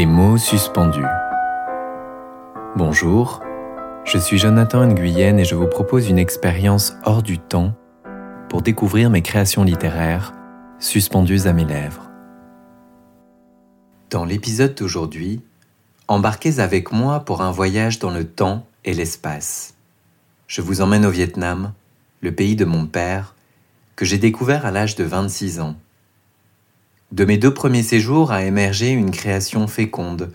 Des mots suspendus. Bonjour, je suis Jonathan Nguyen et je vous propose une expérience hors du temps pour découvrir mes créations littéraires suspendues à mes lèvres. Dans l'épisode d'aujourd'hui, embarquez avec moi pour un voyage dans le temps et l'espace. Je vous emmène au Vietnam, le pays de mon père, que j'ai découvert à l'âge de 26 ans. De mes deux premiers séjours a émergé une création féconde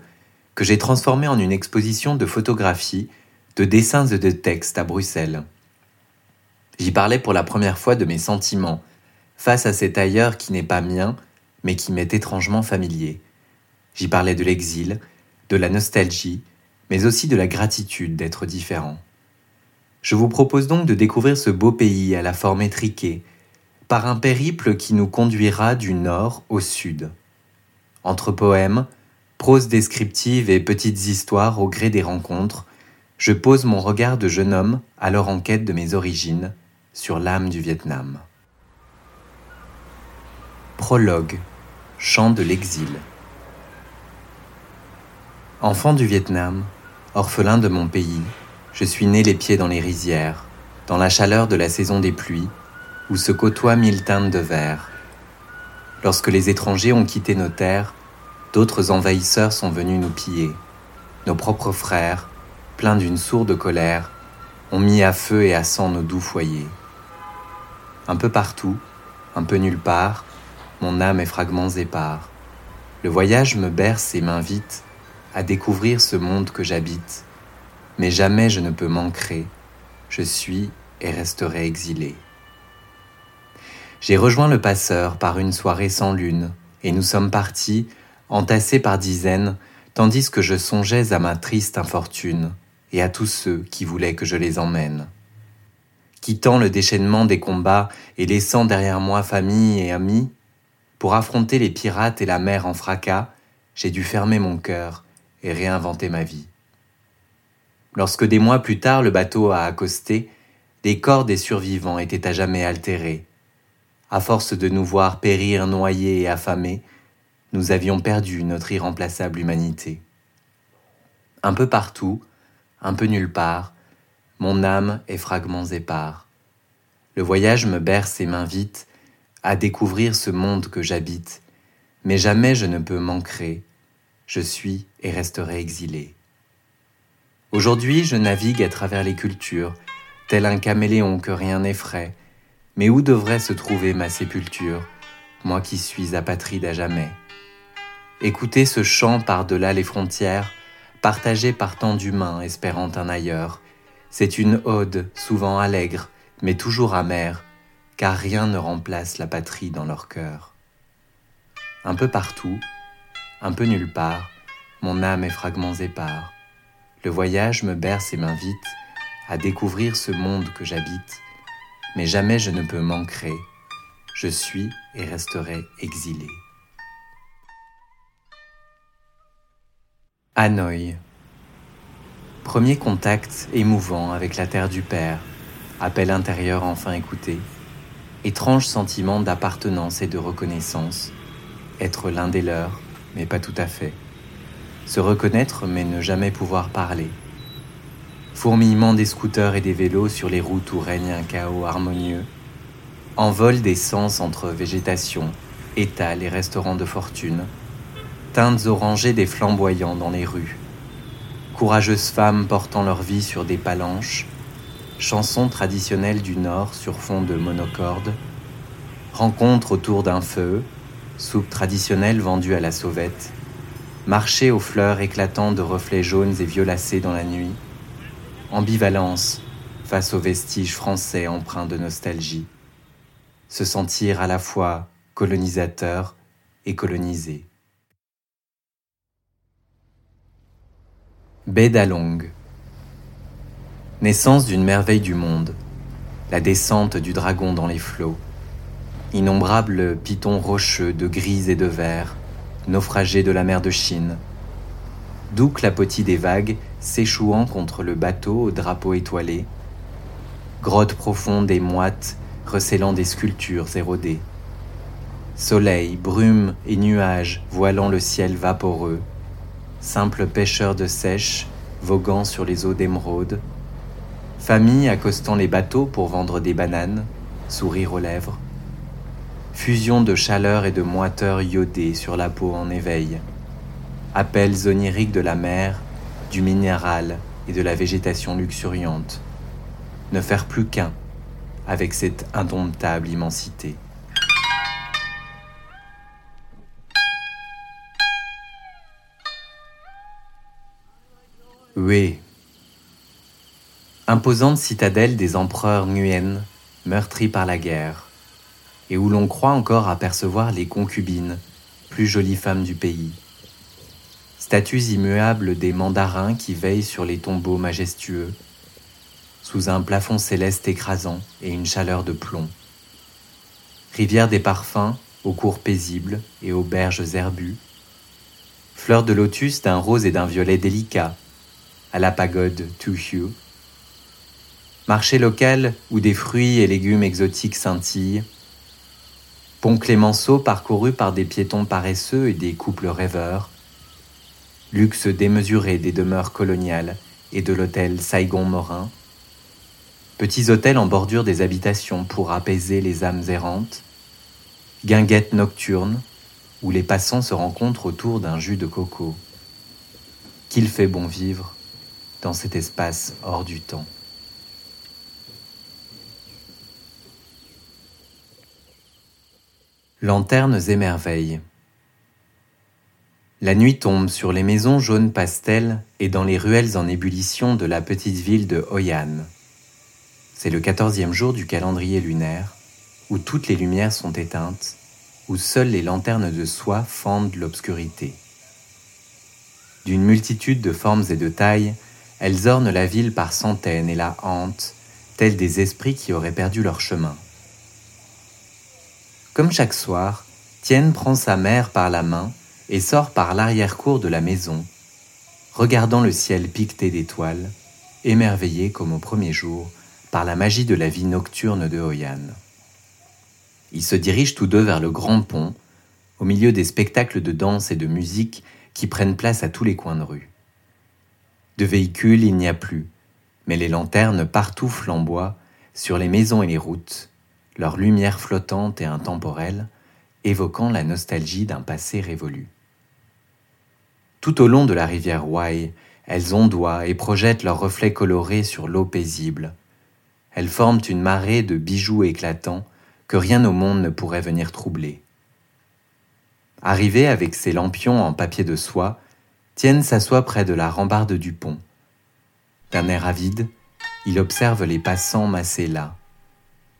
que j'ai transformée en une exposition de photographies, de dessins et de textes à Bruxelles. J'y parlais pour la première fois de mes sentiments face à cet ailleurs qui n'est pas mien, mais qui m'est étrangement familier. J'y parlais de l'exil, de la nostalgie, mais aussi de la gratitude d'être différent. Je vous propose donc de découvrir ce beau pays à la forme étriquée, par un périple qui nous conduira du nord au sud. Entre poèmes, prose descriptive et petites histoires au gré des rencontres, je pose mon regard de jeune homme, alors en quête de mes origines, sur l'âme du Vietnam. Prologue Chant de l'exil Enfant du Vietnam, orphelin de mon pays, je suis né les pieds dans les rizières, dans la chaleur de la saison des pluies, où se côtoient mille teintes de verre. Lorsque les étrangers ont quitté nos terres, d'autres envahisseurs sont venus nous piller. Nos propres frères, pleins d'une sourde colère, ont mis à feu et à sang nos doux foyers. Un peu partout, un peu nulle part, mon âme est fragments épars. Le voyage me berce et m'invite à découvrir ce monde que j'habite, mais jamais je ne peux manquer, je suis et resterai exilé. J'ai rejoint le passeur par une soirée sans lune, et nous sommes partis, entassés par dizaines, tandis que je songeais à ma triste infortune, et à tous ceux qui voulaient que je les emmène. Quittant le déchaînement des combats et laissant derrière moi famille et amis, pour affronter les pirates et la mer en fracas, j'ai dû fermer mon cœur et réinventer ma vie. Lorsque des mois plus tard le bateau a accosté, les corps des survivants étaient à jamais altérés, à force de nous voir périr noyés et affamés, nous avions perdu notre irremplaçable humanité. Un peu partout, un peu nulle part, mon âme est fragments épars. Le voyage me berce et m'invite à découvrir ce monde que j'habite, mais jamais je ne peux manquer, je suis et resterai exilé. Aujourd'hui, je navigue à travers les cultures, tel un caméléon que rien n'effraie, mais où devrait se trouver ma sépulture, moi qui suis apatride à jamais? Écoutez ce chant par-delà les frontières, partagé par tant d'humains espérant un ailleurs. C'est une ode, souvent allègre, mais toujours amère, car rien ne remplace la patrie dans leur cœur. Un peu partout, un peu nulle part, mon âme est fragments épars. Le voyage me berce et m'invite à découvrir ce monde que j'habite mais jamais je ne peux manquer. Je suis et resterai exilé. Hanoï. Premier contact émouvant avec la terre du Père, appel intérieur enfin écouté, étrange sentiment d'appartenance et de reconnaissance, être l'un des leurs, mais pas tout à fait, se reconnaître mais ne jamais pouvoir parler, fourmillement des scooters et des vélos sur les routes où règne un chaos harmonieux, envol des sens entre végétation, étals et restaurants de fortune, teintes orangées des flamboyants dans les rues, courageuses femmes portant leur vie sur des palanches, chansons traditionnelles du Nord sur fond de monocorde, rencontres autour d'un feu, soupe traditionnelle vendue à la sauvette, marché aux fleurs éclatant de reflets jaunes et violacés dans la nuit, ambivalence face aux vestiges français empreints de nostalgie, se sentir à la fois colonisateur et colonisé. Baie d'Along. Naissance d'une merveille du monde, la descente du dragon dans les flots, innombrables pitons rocheux de gris et de vert, naufragés de la mer de Chine, d'où clapotis des vagues s'échouant contre le bateau au drapeau étoilé, grottes profondes et moites recélant des sculptures érodées, soleil, brume et nuages voilant le ciel vaporeux, simple pêcheur de sèche voguant sur les eaux d'émeraude, famille accostant les bateaux pour vendre des bananes, sourire aux lèvres, fusion de chaleur et de moiteur iodée sur la peau en éveil, appels oniriques de la mer, du minéral et de la végétation luxuriante, ne faire plus qu'un avec cette indomptable immensité. Hue. Imposante citadelle des empereurs Nguyen, meurtrie par la guerre, et où l'on croit encore apercevoir les concubines, plus jolies femmes du pays. Statues immuables des mandarins qui veillent sur les tombeaux majestueux, sous un plafond céleste écrasant et une chaleur de plomb. Rivière des parfums aux cours paisibles et aux berges herbues. Fleurs de lotus d'un rose et d'un violet délicat, à la pagode Hue. Marché local où des fruits et légumes exotiques scintillent. Pont Clémenceau parcouru par des piétons paresseux et des couples rêveurs. Luxe démesuré des demeures coloniales et de l'hôtel Saigon-Morin petits hôtels en bordure des habitations pour apaiser les âmes errantes, guinguettes nocturnes où les passants se rencontrent autour d'un jus de coco. Qu'il fait bon vivre dans cet espace hors du temps. Lanternes et merveilles. La nuit tombe sur les maisons jaunes pastel et dans les ruelles en ébullition de la petite ville de Hoi An. C'est le quatorzième jour du calendrier lunaire, où toutes les lumières sont éteintes, où seules les lanternes de soie fendent l'obscurité. D'une multitude de formes et de tailles, elles ornent la ville par centaines et la hantent, tels des esprits qui auraient perdu leur chemin. Comme chaque soir, Tienne prend sa mère par la main et sort par l'arrière-cour de la maison, regardant le ciel piqueté d'étoiles, émerveillé comme au premier jour par la magie de la vie nocturne de Hoyan. Ils se dirigent tous deux vers le grand pont, au milieu des spectacles de danse et de musique qui prennent place à tous les coins de rue. De véhicules il n'y a plus, mais les lanternes partout flamboient sur les maisons et les routes, leur lumière flottante et intemporelle, évoquant la nostalgie d'un passé révolu. Tout au long de la rivière Wye, elles ondoient et projettent leurs reflets colorés sur l'eau paisible, elles forment une marée de bijoux éclatants que rien au monde ne pourrait venir troubler. Arrivé avec ses lampions en papier de soie, Tienne s'assoit près de la rambarde du pont. D'un air avide, il observe les passants massés là.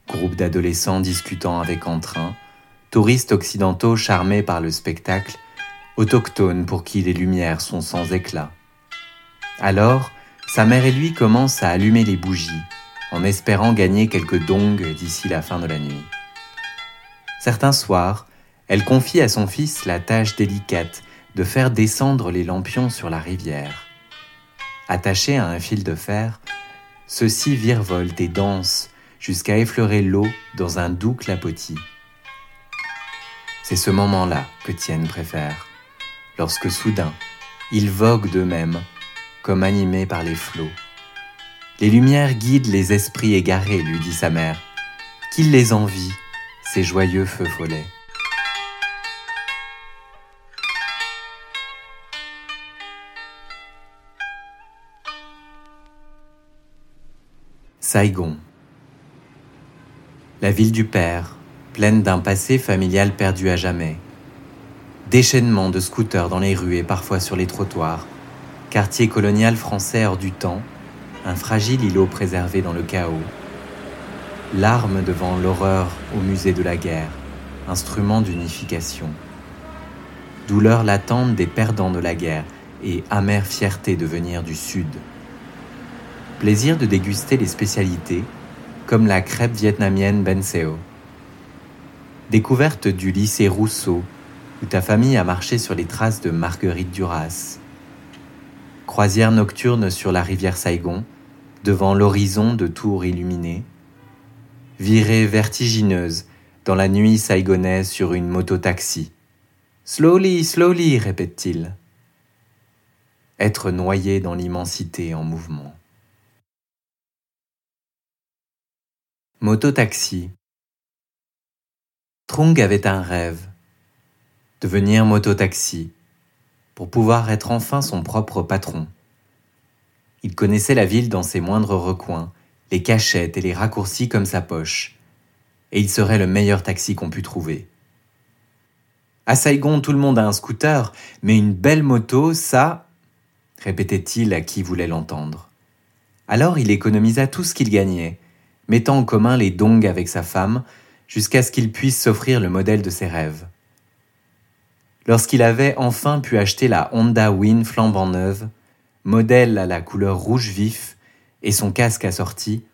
Groupe d'adolescents discutant avec entrain, touristes occidentaux charmés par le spectacle, autochtones pour qui les lumières sont sans éclat. Alors, sa mère et lui commencent à allumer les bougies, en espérant gagner quelques dongs d'ici la fin de la nuit. Certains soirs, elle confie à son fils la tâche délicate de faire descendre les lampions sur la rivière. Attachés à un fil de fer, ceux-ci virevoltent et dansent jusqu'à effleurer l'eau dans un doux clapotis. C'est ce moment-là que Tienne préfère, lorsque soudain, ils voguent d'eux-mêmes, comme animés par les flots. Les lumières guident les esprits égarés, lui dit sa mère. Qu'il les envie, ces joyeux feux follets. Saigon. La ville du père, pleine d'un passé familial perdu à jamais. Déchaînement de scooters dans les rues et parfois sur les trottoirs. Quartier colonial français hors du temps, un fragile îlot préservé dans le chaos. L'arme devant l'horreur au musée de la guerre, instrument d'unification. Douleur latente des perdants de la guerre et amère fierté de venir du Sud. Plaisir de déguster les spécialités, comme la crêpe vietnamienne Benseo. Découverte du lycée Rousseau, où ta famille a marché sur les traces de Marguerite Duras. Croisière nocturne sur la rivière Saigon, devant l'horizon de tours illuminées, virée vertigineuse dans la nuit saigonaise sur une moto-taxi. Slowly, slowly, répète-t-il. être noyé dans l'immensité en mouvement. Mototaxi. Trung avait un rêve, devenir mototaxi, pour pouvoir être enfin son propre patron. Il connaissait la ville dans ses moindres recoins, les cachettes et les raccourcis comme sa poche, et il serait le meilleur taxi qu'on pût trouver. À Saigon, tout le monde a un scooter, mais une belle moto, ça, répétait-il à qui voulait l'entendre. Alors il économisa tout ce qu'il gagnait, mettant en commun les dongs avec sa femme, jusqu'à ce qu'il puisse s'offrir le modèle de ses rêves. Lorsqu'il avait enfin pu acheter la Honda Win flambant neuve, modèle à la couleur rouge vif, et son casque assorti,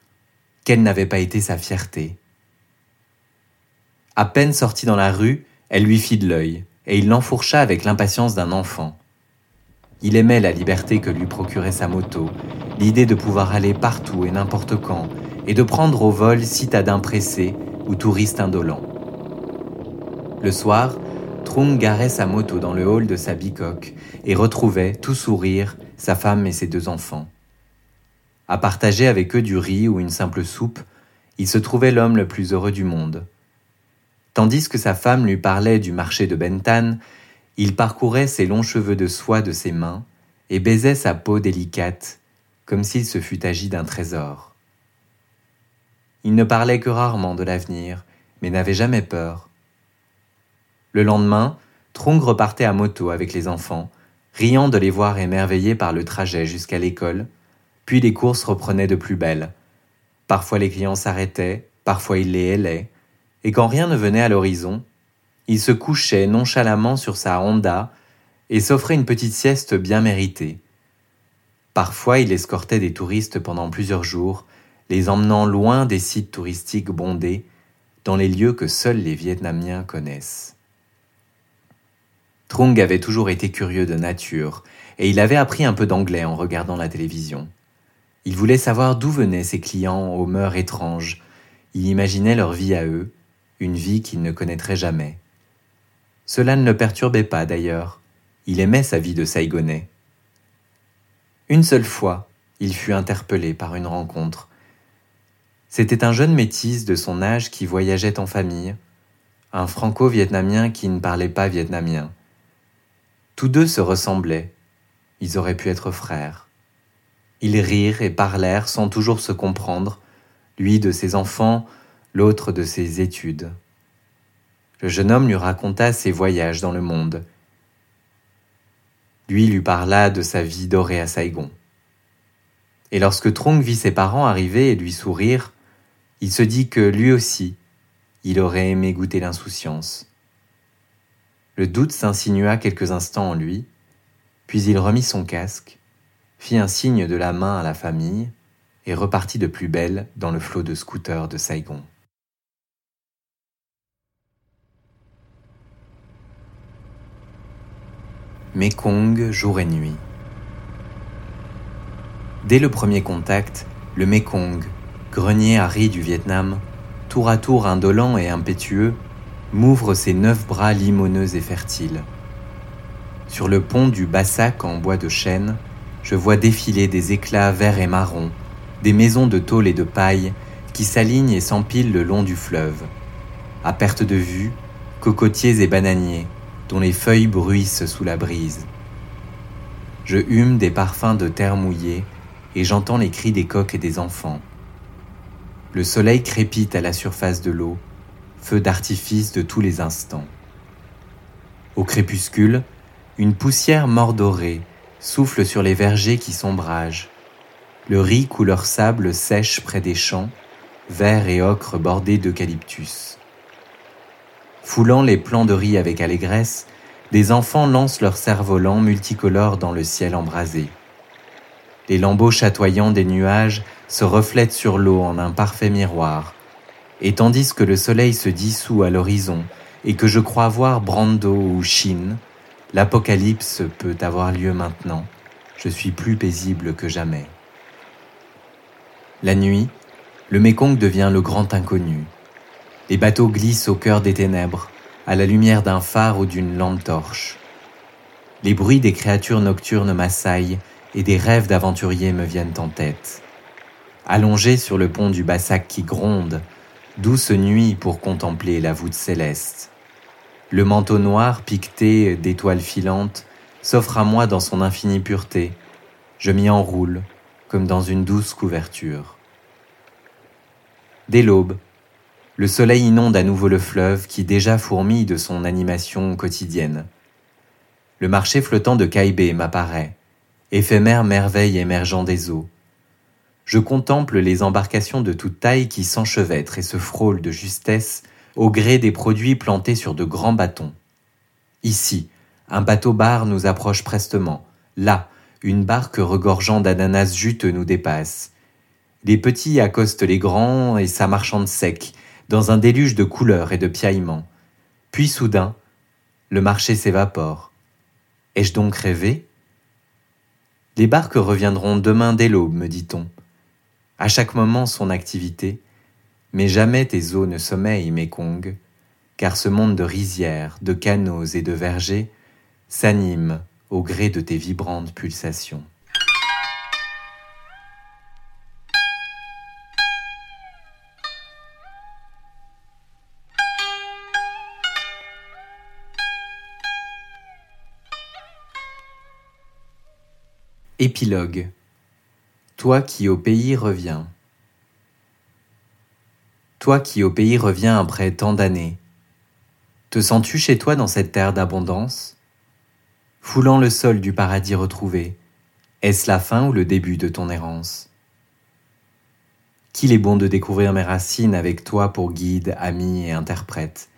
quelle n'avait pas été sa fierté. À peine sorti dans la rue, elle lui fit de l'œil, et il l'enfourcha avec l'impatience d'un enfant. Il aimait la liberté que lui procurait sa moto, l'idée de pouvoir aller partout et n'importe quand, et de prendre au vol citadin pressé ou touriste indolent. Le soir, Trung garait sa moto dans le hall de sa bicoque et retrouvait, tout sourire, sa femme et ses deux enfants. À partager avec eux du riz ou une simple soupe, il se trouvait l'homme le plus heureux du monde. Tandis que sa femme lui parlait du marché de Bentan, il parcourait ses longs cheveux de soie de ses mains et baisait sa peau délicate, comme s'il se fût agi d'un trésor. Il ne parlait que rarement de l'avenir, mais n'avait jamais peur. Le lendemain, Trung repartait à moto avec les enfants, riant de les voir émerveillés par le trajet jusqu'à l'école, puis les courses reprenaient de plus belle. Parfois les clients s'arrêtaient, parfois ils les hélaient, et quand rien ne venait à l'horizon, il se couchait nonchalamment sur sa Honda et s'offrait une petite sieste bien méritée. Parfois il escortait des touristes pendant plusieurs jours, les emmenant loin des sites touristiques bondés, dans les lieux que seuls les Vietnamiens connaissent. Trung avait toujours été curieux de nature, et il avait appris un peu d'anglais en regardant la télévision. Il voulait savoir d'où venaient ces clients aux mœurs étranges, il imaginait leur vie à eux, une vie qu'il ne connaîtrait jamais. Cela ne le perturbait pas d'ailleurs, il aimait sa vie de Saigonais. Une seule fois, il fut interpellé par une rencontre. C'était un jeune métis de son âge qui voyageait en famille, un franco-vietnamien qui ne parlait pas vietnamien. Tous deux se ressemblaient. Ils auraient pu être frères. Ils rirent et parlèrent sans toujours se comprendre, lui de ses enfants, l'autre de ses études. Le jeune homme lui raconta ses voyages dans le monde. Lui lui parla de sa vie dorée à Saigon. Et lorsque Trong vit ses parents arriver et lui sourire, il se dit que lui aussi, il aurait aimé goûter l'insouciance. Le doute s'insinua quelques instants en lui, puis il remit son casque, fit un signe de la main à la famille et repartit de plus belle dans le flot de scooters de Saigon. Mekong jour et nuit. Dès le premier contact, le Mekong, grenier à riz du Vietnam, tour à tour indolent et impétueux, m'ouvre ses neuf bras limoneux et fertiles. Sur le pont du Bassac en bois de chêne, je vois défiler des éclats verts et marrons, des maisons de tôle et de paille qui s'alignent et s'empilent le long du fleuve. À perte de vue, cocotiers et bananiers, dont les feuilles bruissent sous la brise. Je hume des parfums de terre mouillée et j'entends les cris des coqs et des enfants. Le soleil crépite à la surface de l'eau, feu d'artifice de tous les instants. Au crépuscule, une poussière mordorée souffle sur les vergers qui sombragent. Le riz couleur sable sèche près des champs, vert et ocre bordés d'eucalyptus. Foulant les plants de riz avec allégresse, des enfants lancent leurs cerfs-volants multicolores dans le ciel embrasé. Les lambeaux chatoyants des nuages se reflètent sur l'eau en un parfait miroir, et tandis que le soleil se dissout à l'horizon et que je crois voir Brando ou Chine, l'apocalypse peut avoir lieu maintenant. Je suis plus paisible que jamais. La nuit, le Mékong devient le grand inconnu. Les bateaux glissent au cœur des ténèbres, à la lumière d'un phare ou d'une lampe torche. Les bruits des créatures nocturnes m'assaillent et des rêves d'aventuriers me viennent en tête. Allongé sur le pont du Bassac qui gronde, douce nuit pour contempler la voûte céleste. Le manteau noir piqueté d'étoiles filantes s'offre à moi dans son infinie pureté. Je m'y enroule comme dans une douce couverture. Dès l'aube, le soleil inonde à nouveau le fleuve qui déjà fourmille de son animation quotidienne. Le marché flottant de Caïbé m'apparaît, éphémère merveille émergeant des eaux. Je contemple les embarcations de toute taille qui s'enchevêtrent et se frôlent de justesse au gré des produits plantés sur de grands bâtons. Ici, un bateau-bar nous approche prestement. Là, une barque regorgeant d'ananas juteux nous dépasse. Les petits accostent les grands et ça marchande sec, dans un déluge de couleurs et de piaillements. Puis soudain, le marché s'évapore. Ai-je donc rêvé? Les barques reviendront demain dès l'aube, me dit-on. À chaque moment son activité, mais jamais tes eaux ne sommeillent, Mékong, car ce monde de rizières, de canaux et de vergers s'anime au gré de tes vibrantes pulsations. Épilogue. Toi qui au pays reviens. Toi qui au pays reviens après tant d'années, te sens-tu chez toi dans cette terre d'abondance? Foulant le sol du paradis retrouvé, est-ce la fin ou le début de ton errance? Qu'il est bon de découvrir mes racines avec toi pour guide, ami et interprète.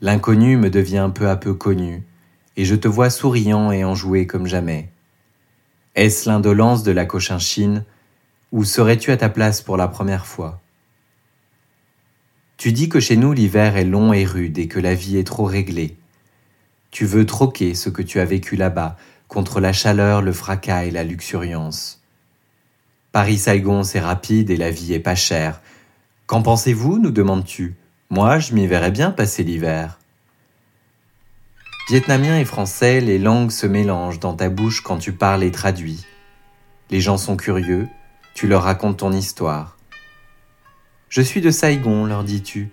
L'inconnu me devient peu à peu connu, et je te vois souriant et enjoué comme jamais. Est-ce l'indolence de la cochinchine, ou serais-tu à ta place pour la première fois? Tu dis que chez nous l'hiver est long et rude et que la vie est trop réglée. Tu veux troquer ce que tu as vécu là-bas contre la chaleur, le fracas et la luxuriance. Paris-Saigon, c'est rapide et la vie est pas chère. Qu'en pensez-vous nous demandes-tu? Moi, je m'y verrais bien passer l'hiver. Vietnamien et français, les langues se mélangent dans ta bouche quand tu parles et traduis. Les gens sont curieux, tu leur racontes ton histoire. Je suis de Saigon, leur dis-tu,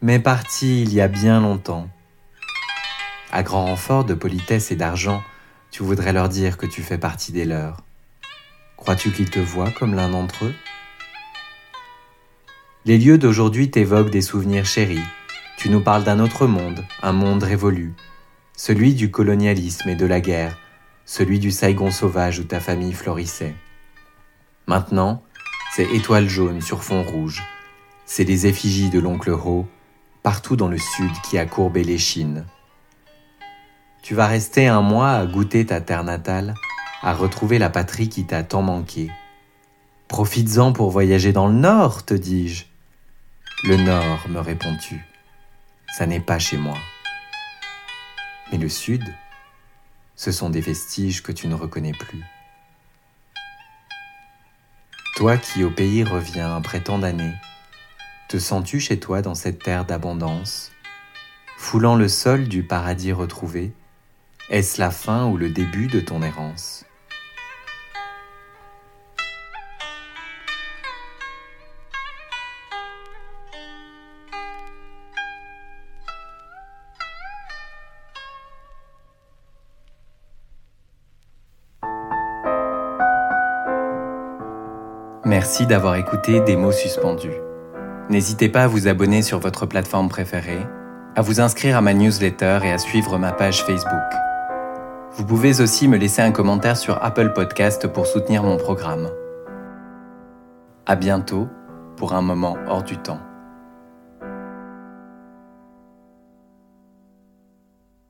mais parti il y a bien longtemps. À grand renfort de politesse et d'argent, tu voudrais leur dire que tu fais partie des leurs. Crois-tu qu'ils te voient comme l'un d'entre eux? Les lieux d'aujourd'hui t'évoquent des souvenirs chéris. Tu nous parles d'un autre monde, un monde révolu, celui du colonialisme et de la guerre, celui du Saigon sauvage où ta famille florissait. Maintenant, c'est étoiles jaunes sur fond rouge, c'est les effigies de l'oncle Ho, partout dans le sud qui a courbé les chines. Tu vas rester un mois à goûter ta terre natale, à retrouver la patrie qui t'a tant manqué. Profites-en pour voyager dans le nord, te dis-je. Le nord, me réponds-tu. Ça n'est pas chez moi. Mais le sud, ce sont des vestiges que tu ne reconnais plus. Toi qui au pays reviens après tant d'années, te sens-tu chez toi dans cette terre d'abondance, foulant le sol du paradis retrouvé Est-ce la fin ou le début de ton errance? Merci d'avoir écouté Des mots suspendus. N'hésitez pas à vous abonner sur votre plateforme préférée, à vous inscrire à ma newsletter et à suivre ma page Facebook. Vous pouvez aussi me laisser un commentaire sur Apple Podcast pour soutenir mon programme. À bientôt pour un moment hors du temps.